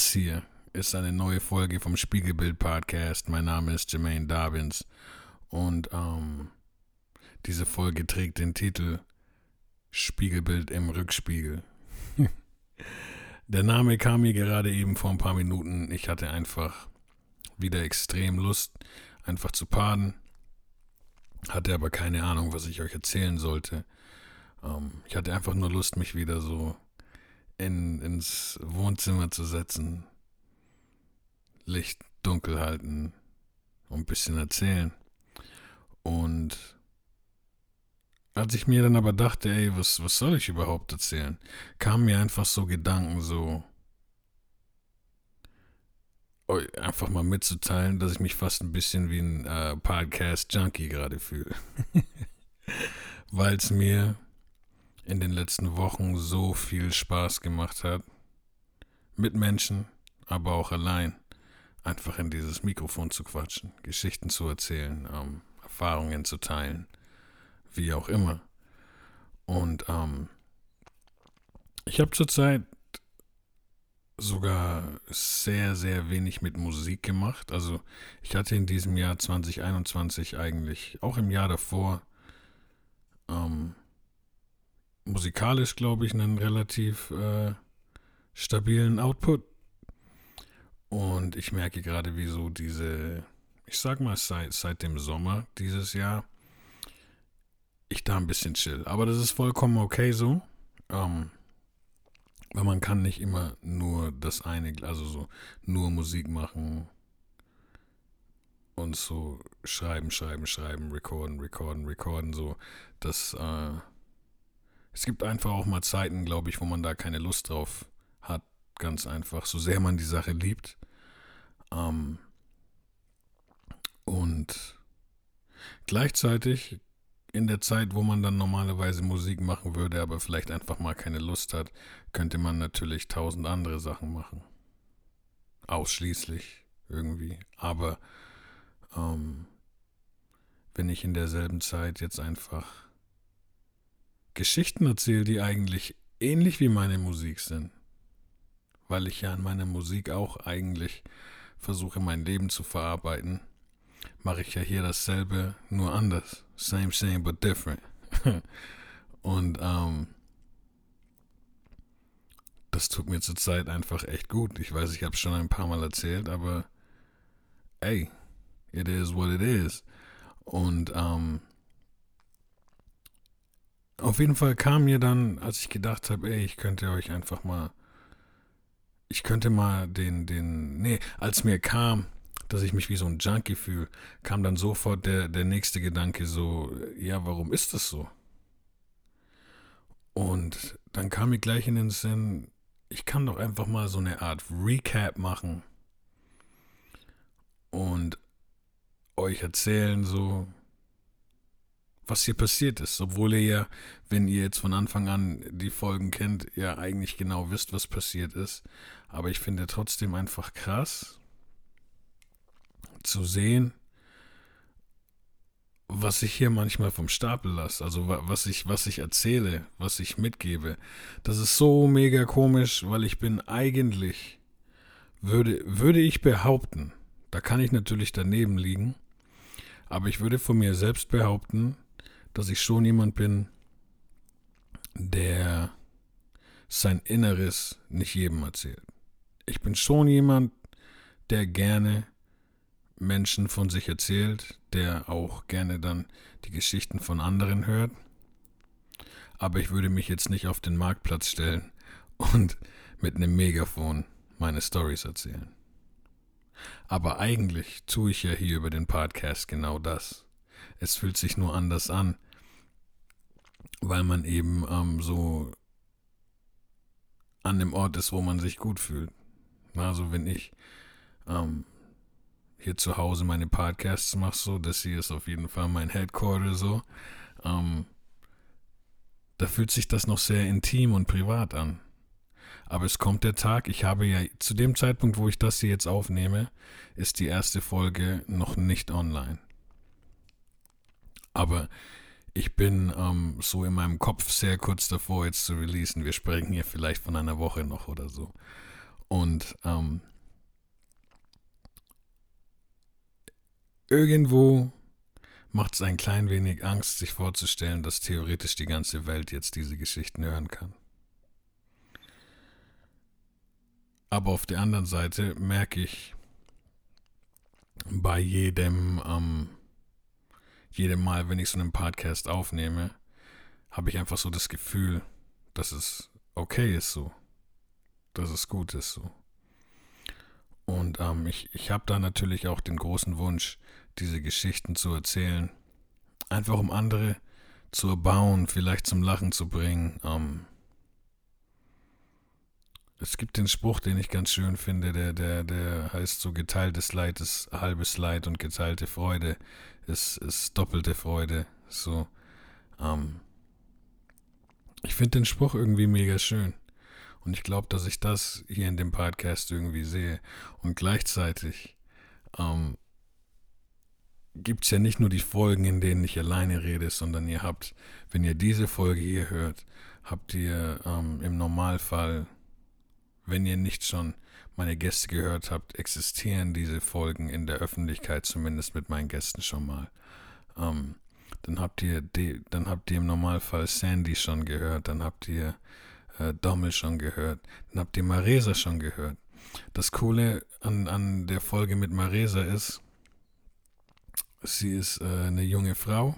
Das hier ist eine neue Folge vom Spiegelbild Podcast. Mein Name ist Jermaine Dobbins und ähm, diese Folge trägt den Titel Spiegelbild im Rückspiegel. Der Name kam mir gerade eben vor ein paar Minuten. Ich hatte einfach wieder extrem Lust, einfach zu paden. Hatte aber keine Ahnung, was ich euch erzählen sollte. Ähm, ich hatte einfach nur Lust, mich wieder so in, ins Wohnzimmer zu setzen. Licht dunkel halten und ein bisschen erzählen. Und als ich mir dann aber dachte, ey, was, was soll ich überhaupt erzählen, kamen mir einfach so Gedanken, so, einfach mal mitzuteilen, dass ich mich fast ein bisschen wie ein äh, Podcast-Junkie gerade fühle. Weil es mir in den letzten Wochen so viel Spaß gemacht hat, mit Menschen, aber auch allein, einfach in dieses Mikrofon zu quatschen, Geschichten zu erzählen, ähm, Erfahrungen zu teilen, wie auch immer. Und ähm, ich habe zurzeit sogar sehr, sehr wenig mit Musik gemacht. Also ich hatte in diesem Jahr 2021 eigentlich, auch im Jahr davor, ähm, musikalisch, glaube ich, einen relativ äh, stabilen Output. Und ich merke gerade, wie so diese, ich sag mal, seit, seit dem Sommer dieses Jahr, ich da ein bisschen chill. Aber das ist vollkommen okay so. Ähm, weil man kann nicht immer nur das eine, also so nur Musik machen und so schreiben, schreiben, schreiben, recorden, recorden, recorden, so. Das, äh, es gibt einfach auch mal Zeiten, glaube ich, wo man da keine Lust drauf hat, ganz einfach, so sehr man die Sache liebt. Ähm, und gleichzeitig in der Zeit, wo man dann normalerweise Musik machen würde, aber vielleicht einfach mal keine Lust hat, könnte man natürlich tausend andere Sachen machen. Ausschließlich irgendwie. Aber ähm, wenn ich in derselben Zeit jetzt einfach Geschichten erzähle, die eigentlich ähnlich wie meine Musik sind, weil ich ja in meiner Musik auch eigentlich versuche, mein Leben zu verarbeiten, mache ich ja hier dasselbe, nur anders. Same, same, but different. Und ähm, das tut mir zurzeit einfach echt gut. Ich weiß, ich habe es schon ein paar Mal erzählt, aber ey, it is what it is. Und ähm, auf jeden Fall kam mir dann, als ich gedacht habe, ey, ich könnte euch einfach mal, ich könnte mal den, den, nee, als mir kam, dass ich mich wie so ein Junkie fühle, kam dann sofort der, der nächste Gedanke so, ja, warum ist das so? Und dann kam mir gleich in den Sinn, ich kann doch einfach mal so eine Art Recap machen und euch erzählen, so, was hier passiert ist. Obwohl ihr ja, wenn ihr jetzt von Anfang an die Folgen kennt, ja eigentlich genau wisst, was passiert ist. Aber ich finde trotzdem einfach krass, zu sehen, was ich hier manchmal vom Stapel lasse, also was ich, was ich erzähle, was ich mitgebe. Das ist so mega komisch, weil ich bin eigentlich, würde, würde ich behaupten, da kann ich natürlich daneben liegen, aber ich würde von mir selbst behaupten, dass ich schon jemand bin, der sein Inneres nicht jedem erzählt. Ich bin schon jemand, der gerne Menschen von sich erzählt, der auch gerne dann die Geschichten von anderen hört. Aber ich würde mich jetzt nicht auf den Marktplatz stellen und mit einem Megafon meine Stories erzählen. Aber eigentlich tue ich ja hier über den Podcast genau das. Es fühlt sich nur anders an, weil man eben ähm, so an dem Ort ist, wo man sich gut fühlt. Also wenn ich ähm, hier zu Hause meine Podcasts mache, so, das hier ist auf jeden Fall mein Headquarter so. Ähm, da fühlt sich das noch sehr intim und privat an. Aber es kommt der Tag, ich habe ja zu dem Zeitpunkt, wo ich das hier jetzt aufnehme, ist die erste Folge noch nicht online. Aber ich bin ähm, so in meinem Kopf sehr kurz davor, jetzt zu releasen. Wir sprechen hier vielleicht von einer Woche noch oder so. Und ähm, irgendwo macht es ein klein wenig Angst, sich vorzustellen, dass theoretisch die ganze Welt jetzt diese Geschichten hören kann. Aber auf der anderen Seite merke ich bei jedem, ähm, jedem Mal, wenn ich so einen Podcast aufnehme, habe ich einfach so das Gefühl, dass es okay ist so. Dass es gut ist so. Und ähm, ich, ich habe da natürlich auch den großen Wunsch, diese Geschichten zu erzählen. Einfach um andere zu erbauen, vielleicht zum Lachen zu bringen. Ähm, es gibt den Spruch, den ich ganz schön finde, der, der, der heißt so, geteiltes Leid ist halbes Leid und geteilte Freude ist, ist doppelte Freude. So, ähm, ich finde den Spruch irgendwie mega schön. Und ich glaube, dass ich das hier in dem Podcast irgendwie sehe. Und gleichzeitig ähm, gibt es ja nicht nur die Folgen, in denen ich alleine rede, sondern ihr habt, wenn ihr diese Folge hier hört, habt ihr ähm, im Normalfall, wenn ihr nicht schon meine Gäste gehört habt, existieren diese Folgen in der Öffentlichkeit, zumindest mit meinen Gästen schon mal. Ähm, dann habt ihr die, dann habt ihr im Normalfall Sandy schon gehört, dann habt ihr äh, Dommel schon gehört, dann habt ihr Maresa schon gehört. Das Coole an, an der Folge mit Maresa ist, Sie ist äh, eine junge Frau,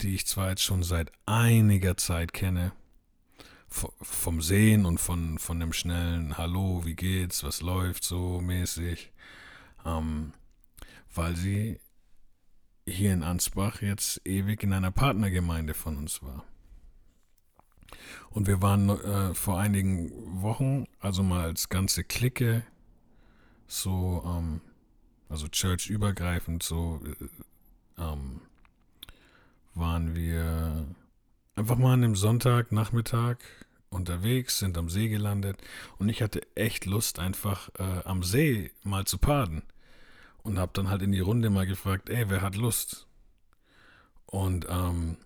die ich zwar jetzt schon seit einiger Zeit kenne, vom Sehen und von, von dem schnellen Hallo, wie geht's, was läuft so mäßig, ähm, weil sie hier in Ansbach jetzt ewig in einer Partnergemeinde von uns war. Und wir waren äh, vor einigen Wochen, also mal als ganze Clique, so ähm, also church-übergreifend so, äh, ähm, waren wir einfach mal an einem Sonntagnachmittag unterwegs, sind am See gelandet und ich hatte echt Lust, einfach äh, am See mal zu paden. Und habe dann halt in die Runde mal gefragt, ey, wer hat Lust? Und ähm,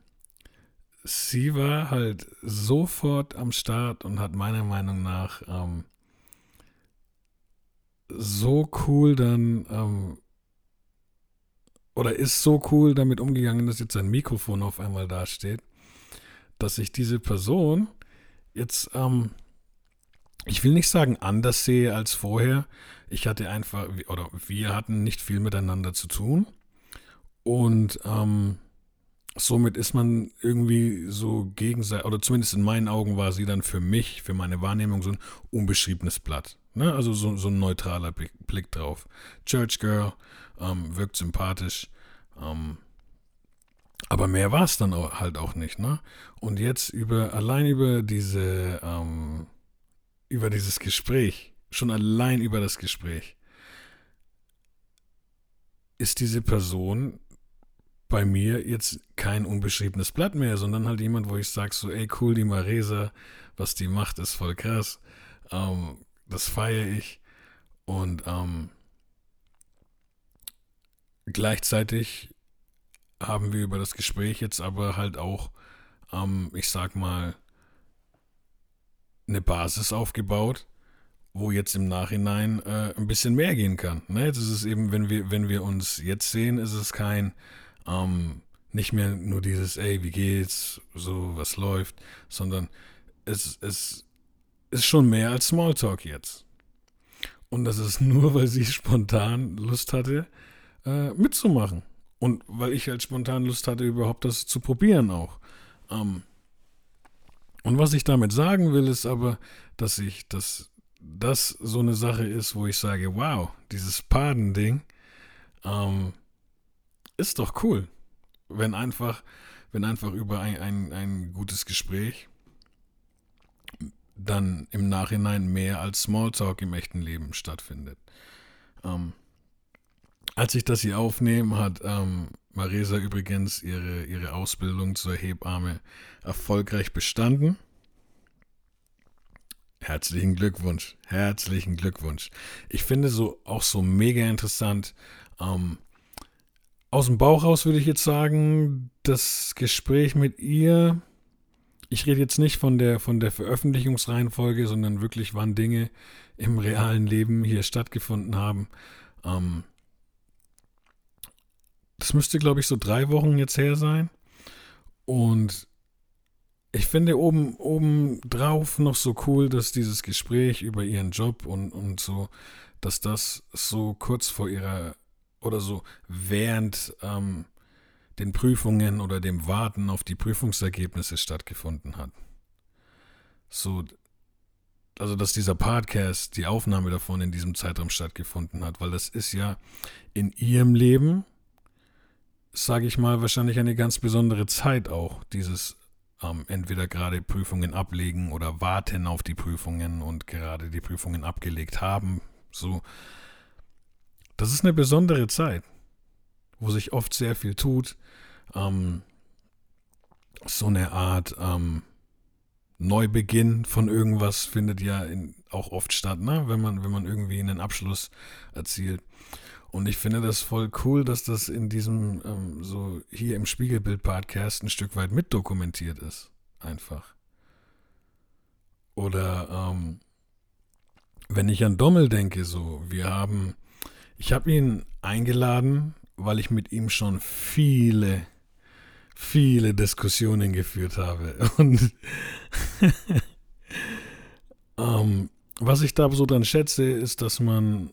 sie war halt sofort am Start und hat meiner Meinung nach ähm, so cool dann, ähm, oder ist so cool damit umgegangen, dass jetzt ein Mikrofon auf einmal dasteht, dass ich diese Person jetzt, ähm, ich will nicht sagen anders sehe als vorher. Ich hatte einfach, oder wir hatten nicht viel miteinander zu tun. Und ähm, somit ist man irgendwie so gegenseitig, oder zumindest in meinen Augen war sie dann für mich, für meine Wahrnehmung so ein unbeschriebenes Blatt. Ne? Also so, so ein neutraler Blick drauf. Church Girl, ähm, wirkt sympathisch. Ähm, aber mehr war es dann auch, halt auch nicht, ne? Und jetzt über, allein über diese, ähm, über dieses Gespräch, schon allein über das Gespräch, ist diese Person bei mir jetzt kein unbeschriebenes Blatt mehr, sondern halt jemand, wo ich sage so, ey cool, die Maresa, was die macht, ist voll krass. Ähm, das feiere ich. Und ähm, gleichzeitig haben wir über das Gespräch jetzt aber halt auch, ähm, ich sag mal, eine Basis aufgebaut, wo jetzt im Nachhinein äh, ein bisschen mehr gehen kann. Ne? Jetzt ist es eben, wenn wir, wenn wir uns jetzt sehen, ist es kein, ähm, nicht mehr nur dieses, ey, wie geht's, so, was läuft, sondern es, es ist schon mehr als Smalltalk jetzt. Und das ist nur, weil sie spontan Lust hatte, äh, mitzumachen. Und weil ich halt spontan Lust hatte, überhaupt das zu probieren auch. Ähm, und was ich damit sagen will, ist aber, dass ich, dass das so eine Sache ist, wo ich sage, wow, dieses Padending, ähm, ist doch cool. Wenn einfach, wenn einfach über ein, ein, ein gutes Gespräch dann im Nachhinein mehr als Smalltalk im echten Leben stattfindet. Ähm, als ich das hier aufnehme, hat ähm, Marisa übrigens ihre, ihre Ausbildung zur Hebamme erfolgreich bestanden. Herzlichen Glückwunsch, herzlichen Glückwunsch. Ich finde so auch so mega interessant, ähm, aus dem Bauch raus würde ich jetzt sagen, das Gespräch mit ihr, ich rede jetzt nicht von der, von der Veröffentlichungsreihenfolge, sondern wirklich, wann Dinge im realen Leben hier stattgefunden haben. Ähm, das müsste, glaube ich, so drei Wochen jetzt her sein. Und ich finde oben, oben drauf noch so cool, dass dieses Gespräch über ihren Job und, und so, dass das so kurz vor ihrer oder so während ähm, den Prüfungen oder dem Warten auf die Prüfungsergebnisse stattgefunden hat. So, also dass dieser Podcast, die Aufnahme davon in diesem Zeitraum stattgefunden hat, weil das ist ja in ihrem Leben, sage ich mal, wahrscheinlich eine ganz besondere Zeit auch, dieses ähm, entweder gerade Prüfungen ablegen oder warten auf die Prüfungen und gerade die Prüfungen abgelegt haben, so das ist eine besondere Zeit, wo sich oft sehr viel tut. Ähm, so eine Art ähm, Neubeginn von irgendwas findet ja in, auch oft statt, ne? wenn, man, wenn man irgendwie einen Abschluss erzielt. Und ich finde das voll cool, dass das in diesem, ähm, so hier im Spiegelbild-Podcast ein Stück weit mitdokumentiert ist. Einfach. Oder ähm, wenn ich an Dommel denke, so, wir haben ich habe ihn eingeladen, weil ich mit ihm schon viele, viele Diskussionen geführt habe. Und ähm, was ich da so dann schätze, ist, dass man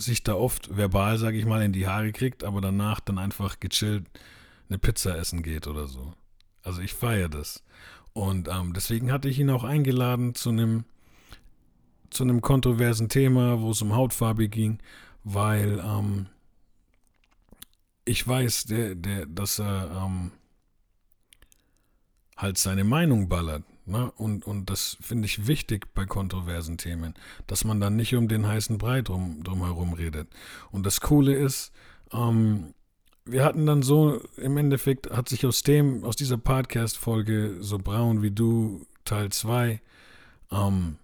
sich da oft verbal, sage ich mal, in die Haare kriegt, aber danach dann einfach gechillt eine Pizza essen geht oder so. Also ich feiere das. Und ähm, deswegen hatte ich ihn auch eingeladen zu einem zu einem kontroversen Thema, wo es um Hautfarbe ging, weil ähm, ich weiß, der, der, dass er ähm, halt seine Meinung ballert. Ne? Und, und das finde ich wichtig bei kontroversen Themen, dass man dann nicht um den heißen Brei drum, drumherum redet. Und das Coole ist, ähm, wir hatten dann so, im Endeffekt hat sich aus dem, aus dieser Podcast-Folge, so braun wie du, Teil 2, ähm,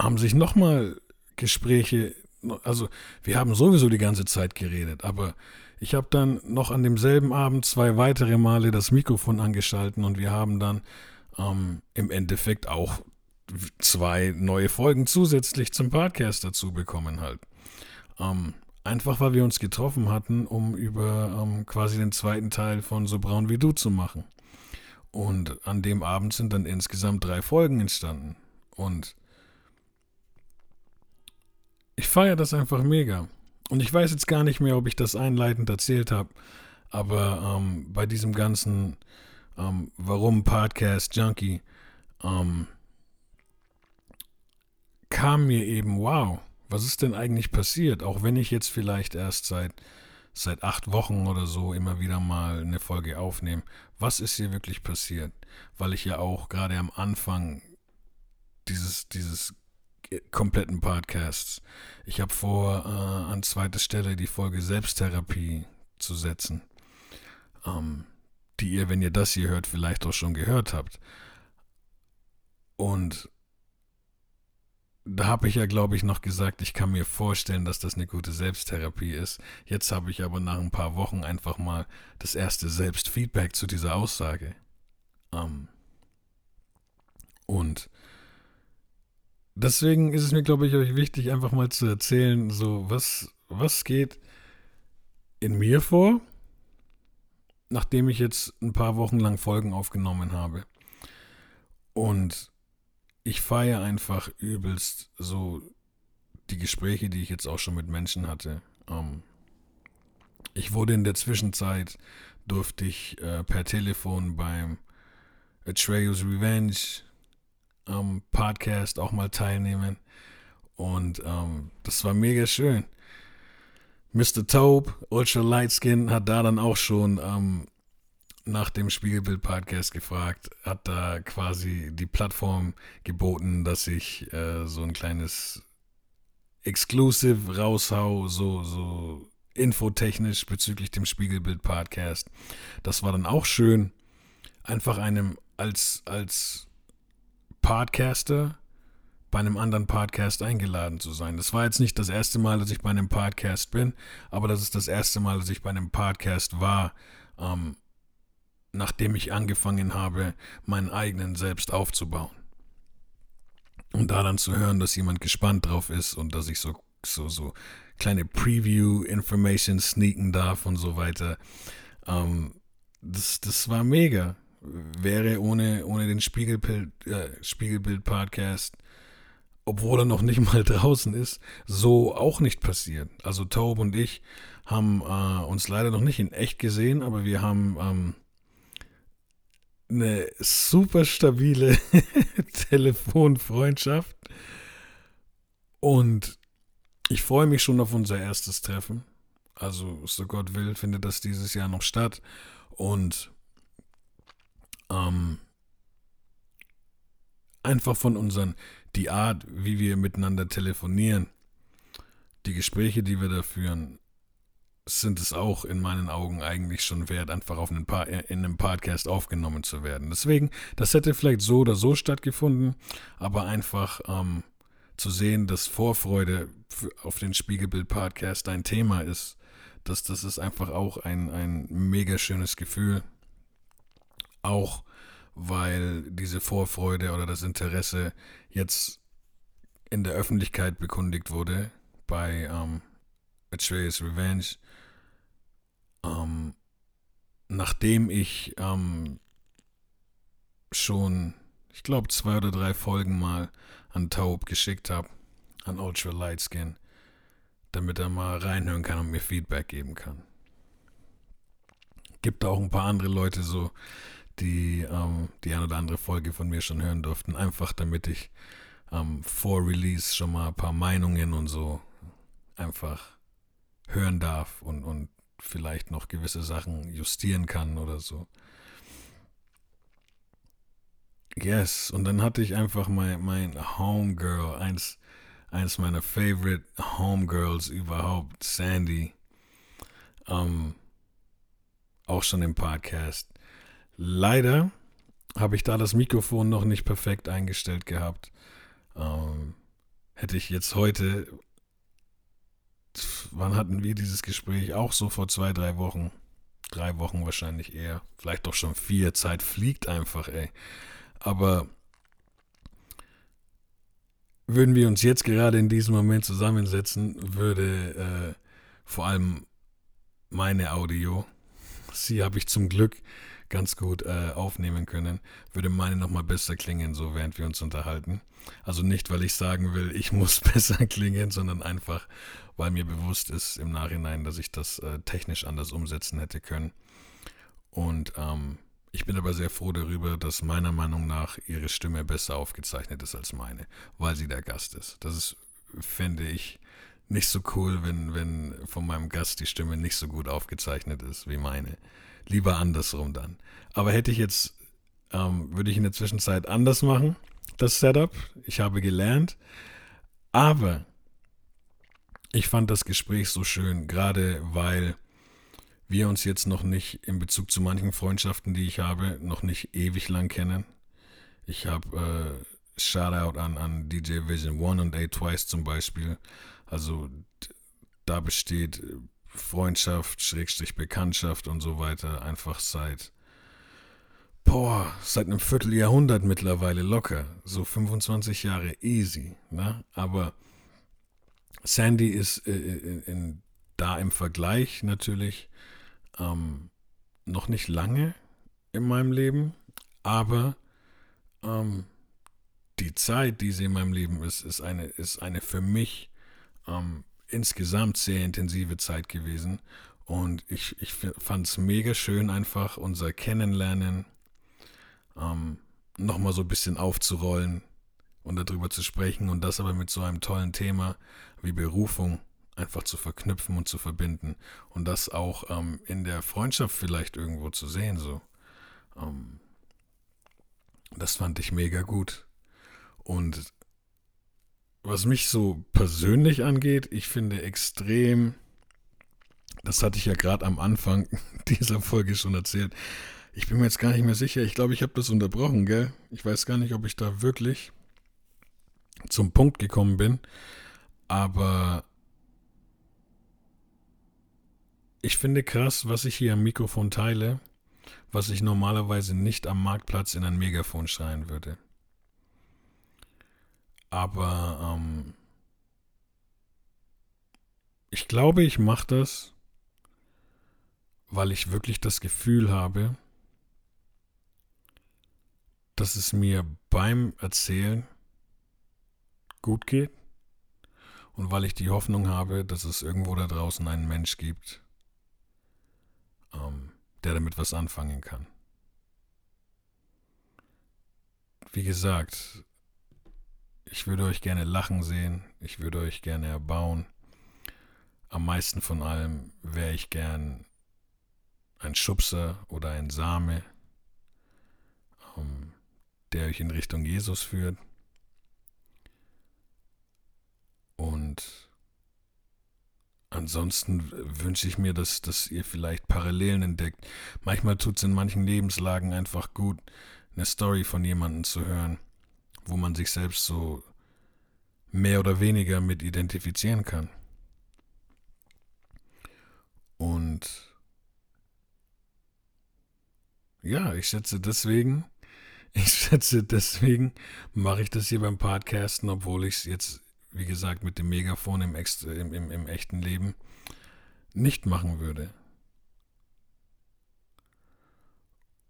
haben sich nochmal Gespräche, also wir haben sowieso die ganze Zeit geredet, aber ich habe dann noch an demselben Abend zwei weitere Male das Mikrofon angeschalten und wir haben dann ähm, im Endeffekt auch zwei neue Folgen zusätzlich zum Podcast dazu bekommen halt. Ähm, einfach weil wir uns getroffen hatten, um über ähm, quasi den zweiten Teil von So braun wie du zu machen. Und an dem Abend sind dann insgesamt drei Folgen entstanden. Und ich feiere das einfach mega. Und ich weiß jetzt gar nicht mehr, ob ich das einleitend erzählt habe, aber ähm, bei diesem ganzen ähm, Warum Podcast Junkie ähm, kam mir eben, wow, was ist denn eigentlich passiert? Auch wenn ich jetzt vielleicht erst seit, seit acht Wochen oder so immer wieder mal eine Folge aufnehme. Was ist hier wirklich passiert? Weil ich ja auch gerade am Anfang dieses, dieses kompletten Podcasts. Ich habe vor, äh, an zweiter Stelle die Folge Selbsttherapie zu setzen, ähm, die ihr, wenn ihr das hier hört, vielleicht auch schon gehört habt. Und da habe ich ja, glaube ich, noch gesagt, ich kann mir vorstellen, dass das eine gute Selbsttherapie ist. Jetzt habe ich aber nach ein paar Wochen einfach mal das erste Selbstfeedback zu dieser Aussage. Ähm, und deswegen ist es mir, glaube ich, euch wichtig, einfach mal zu erzählen, so was, was geht in mir vor, nachdem ich jetzt ein paar Wochen lang Folgen aufgenommen habe. Und ich feiere einfach übelst so die Gespräche, die ich jetzt auch schon mit Menschen hatte. Ähm, ich wurde in der Zwischenzeit, durfte ich äh, per Telefon beim Atreus Revenge ähm, Podcast auch mal teilnehmen. Und ähm, das war mega schön. Mr. Taube, Ultra Lightskin, hat da dann auch schon ähm, nach dem Spiegelbild-Podcast gefragt, hat da quasi die Plattform geboten, dass ich äh, so ein kleines Exclusive raushau, so, so infotechnisch bezüglich dem Spiegelbild-Podcast. Das war dann auch schön, einfach einem als, als Podcaster bei einem anderen Podcast eingeladen zu sein. Das war jetzt nicht das erste Mal, dass ich bei einem Podcast bin, aber das ist das erste Mal, dass ich bei einem Podcast war, ähm, nachdem ich angefangen habe, meinen eigenen selbst aufzubauen. Und da dann zu hören, dass jemand gespannt drauf ist und dass ich so, so, so kleine Preview-Information sneaken darf und so weiter. Ähm, das, das war mega. Wäre ohne, ohne den Spiegelbild, äh, Spiegelbild-Podcast, obwohl er noch nicht mal draußen ist, so auch nicht passiert. Also Taub und ich haben äh, uns leider noch nicht in echt gesehen, aber wir haben ähm, eine super stabile Telefonfreundschaft. Und ich freue mich schon auf unser erstes Treffen. Also, so Gott will, findet das dieses Jahr noch statt. Und ähm, einfach von unseren, die Art, wie wir miteinander telefonieren, die Gespräche, die wir da führen, sind es auch in meinen Augen eigentlich schon wert, einfach auf einen in einem Podcast aufgenommen zu werden. Deswegen, das hätte vielleicht so oder so stattgefunden, aber einfach ähm, zu sehen, dass Vorfreude auf den Spiegelbild-Podcast ein Thema ist, das, das ist einfach auch ein, ein mega schönes Gefühl. Auch weil diese Vorfreude oder das Interesse jetzt in der Öffentlichkeit bekundigt wurde bei ähm, Atreus Revenge ähm, nachdem ich ähm, schon, ich glaube, zwei oder drei Folgen mal an Taub geschickt habe, an Ultra Lightskin, damit er mal reinhören kann und mir Feedback geben kann. Gibt auch ein paar andere Leute so, die ähm, die eine oder andere Folge von mir schon hören durften, einfach damit ich ähm, vor Release schon mal ein paar Meinungen und so einfach hören darf und, und vielleicht noch gewisse Sachen justieren kann oder so. Yes, und dann hatte ich einfach mein, mein Homegirl, eins, eins meiner favorite Homegirls überhaupt, Sandy, ähm, auch schon im Podcast. Leider habe ich da das Mikrofon noch nicht perfekt eingestellt gehabt. Ähm, hätte ich jetzt heute wann hatten wir dieses Gespräch? Auch so vor zwei, drei Wochen. Drei Wochen wahrscheinlich eher. Vielleicht doch schon vier. Zeit fliegt einfach, ey. Aber würden wir uns jetzt gerade in diesem Moment zusammensetzen, würde äh, vor allem meine Audio, sie habe ich zum Glück ganz gut äh, aufnehmen können, würde meine nochmal besser klingen, so während wir uns unterhalten. Also nicht, weil ich sagen will, ich muss besser klingen, sondern einfach, weil mir bewusst ist im Nachhinein, dass ich das äh, technisch anders umsetzen hätte können. Und ähm, ich bin aber sehr froh darüber, dass meiner Meinung nach ihre Stimme besser aufgezeichnet ist als meine, weil sie der Gast ist. Das ist, fände ich, nicht so cool, wenn, wenn von meinem Gast die Stimme nicht so gut aufgezeichnet ist wie meine. Lieber andersrum dann. Aber hätte ich jetzt, ähm, würde ich in der Zwischenzeit anders machen, das Setup. Ich habe gelernt. Aber ich fand das Gespräch so schön, gerade weil wir uns jetzt noch nicht in Bezug zu manchen Freundschaften, die ich habe, noch nicht ewig lang kennen. Ich habe äh, Shoutout an, an DJ Vision One und A Twice zum Beispiel. Also da besteht Freundschaft, Schrägstrich Bekanntschaft und so weiter einfach seit, boah, seit einem Vierteljahrhundert mittlerweile locker. So 25 Jahre easy, ne? Aber Sandy ist äh, in, in, da im Vergleich natürlich ähm, noch nicht lange in meinem Leben, aber ähm, die Zeit, die sie in meinem Leben ist, ist eine, ist eine für mich ähm, insgesamt sehr intensive Zeit gewesen. Und ich, ich fand es mega schön, einfach unser Kennenlernen ähm, nochmal so ein bisschen aufzurollen und darüber zu sprechen und das aber mit so einem tollen Thema wie Berufung einfach zu verknüpfen und zu verbinden und das auch ähm, in der Freundschaft vielleicht irgendwo zu sehen. So, ähm, das fand ich mega gut. Und was mich so persönlich angeht, ich finde extrem, das hatte ich ja gerade am Anfang dieser Folge schon erzählt. Ich bin mir jetzt gar nicht mehr sicher. Ich glaube, ich habe das unterbrochen, gell? Ich weiß gar nicht, ob ich da wirklich zum Punkt gekommen bin. Aber ich finde krass, was ich hier am Mikrofon teile, was ich normalerweise nicht am Marktplatz in ein Megafon schreien würde. Aber ähm, ich glaube, ich mache das, weil ich wirklich das Gefühl habe, dass es mir beim Erzählen gut geht und weil ich die Hoffnung habe, dass es irgendwo da draußen einen Mensch gibt, ähm, der damit was anfangen kann. Wie gesagt, ich würde euch gerne lachen sehen, ich würde euch gerne erbauen. Am meisten von allem wäre ich gern ein Schubser oder ein Same, ähm, der euch in Richtung Jesus führt. Und ansonsten wünsche ich mir, dass, dass ihr vielleicht Parallelen entdeckt. Manchmal tut es in manchen Lebenslagen einfach gut, eine Story von jemandem zu hören, wo man sich selbst so mehr oder weniger mit identifizieren kann. Und ja, ich schätze deswegen, ich schätze deswegen mache ich das hier beim Podcasten, obwohl ich es jetzt wie gesagt, mit dem Megafon im, im, im, im echten Leben nicht machen würde.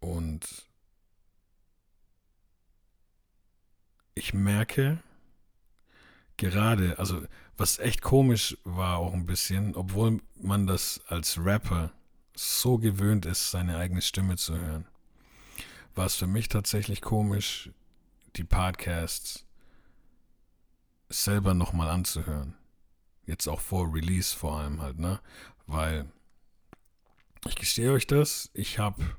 Und ich merke gerade, also was echt komisch war auch ein bisschen, obwohl man das als Rapper so gewöhnt ist, seine eigene Stimme zu hören, war es für mich tatsächlich komisch, die Podcasts selber nochmal anzuhören. Jetzt auch vor Release vor allem halt, ne? Weil ich gestehe euch das, ich habe,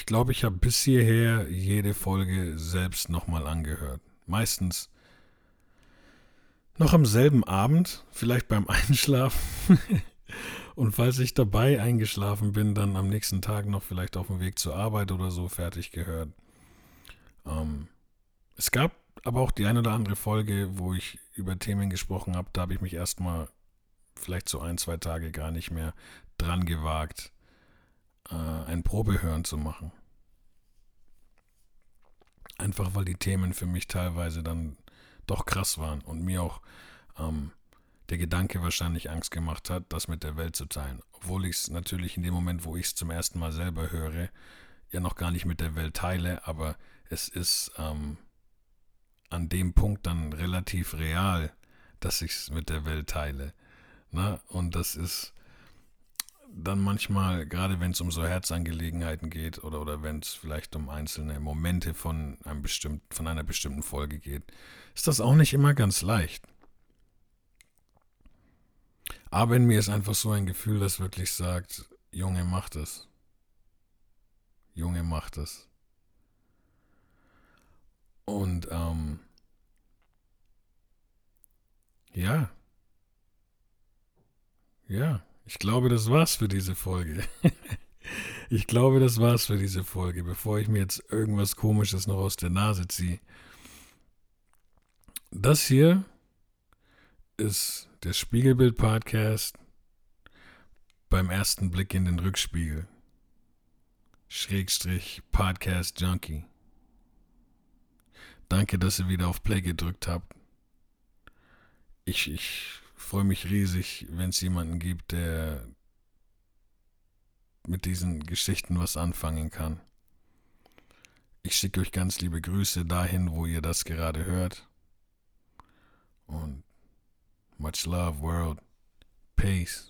ich glaube, ich habe bis hierher jede Folge selbst nochmal angehört. Meistens noch am selben Abend, vielleicht beim Einschlafen. Und falls ich dabei eingeschlafen bin, dann am nächsten Tag noch vielleicht auf dem Weg zur Arbeit oder so fertig gehört. Ähm, es gab aber auch die eine oder andere Folge, wo ich über Themen gesprochen habe, da habe ich mich erstmal vielleicht so ein, zwei Tage gar nicht mehr dran gewagt, äh, ein Probehören zu machen. Einfach weil die Themen für mich teilweise dann doch krass waren und mir auch ähm, der Gedanke wahrscheinlich Angst gemacht hat, das mit der Welt zu teilen. Obwohl ich es natürlich in dem Moment, wo ich es zum ersten Mal selber höre, ja noch gar nicht mit der Welt teile, aber es ist ähm, an dem Punkt dann relativ real, dass ich es mit der Welt teile. Ne? Und das ist dann manchmal, gerade wenn es um so Herzangelegenheiten geht oder, oder wenn es vielleicht um einzelne Momente von, einem bestimmt, von einer bestimmten Folge geht, ist das auch nicht immer ganz leicht. Aber in mir ist einfach so ein Gefühl, das wirklich sagt, Junge, mach das. Junge, mach das. Und ähm, ja. Ja, ich glaube, das war's für diese Folge. ich glaube, das war's für diese Folge, bevor ich mir jetzt irgendwas Komisches noch aus der Nase ziehe. Das hier ist der Spiegelbild-Podcast beim ersten Blick in den Rückspiegel. Schrägstrich Podcast Junkie. Danke, dass ihr wieder auf Play gedrückt habt. Ich, ich freue mich riesig, wenn es jemanden gibt, der mit diesen Geschichten was anfangen kann. Ich schicke euch ganz liebe Grüße dahin, wo ihr das gerade hört. Und much love, world. Peace.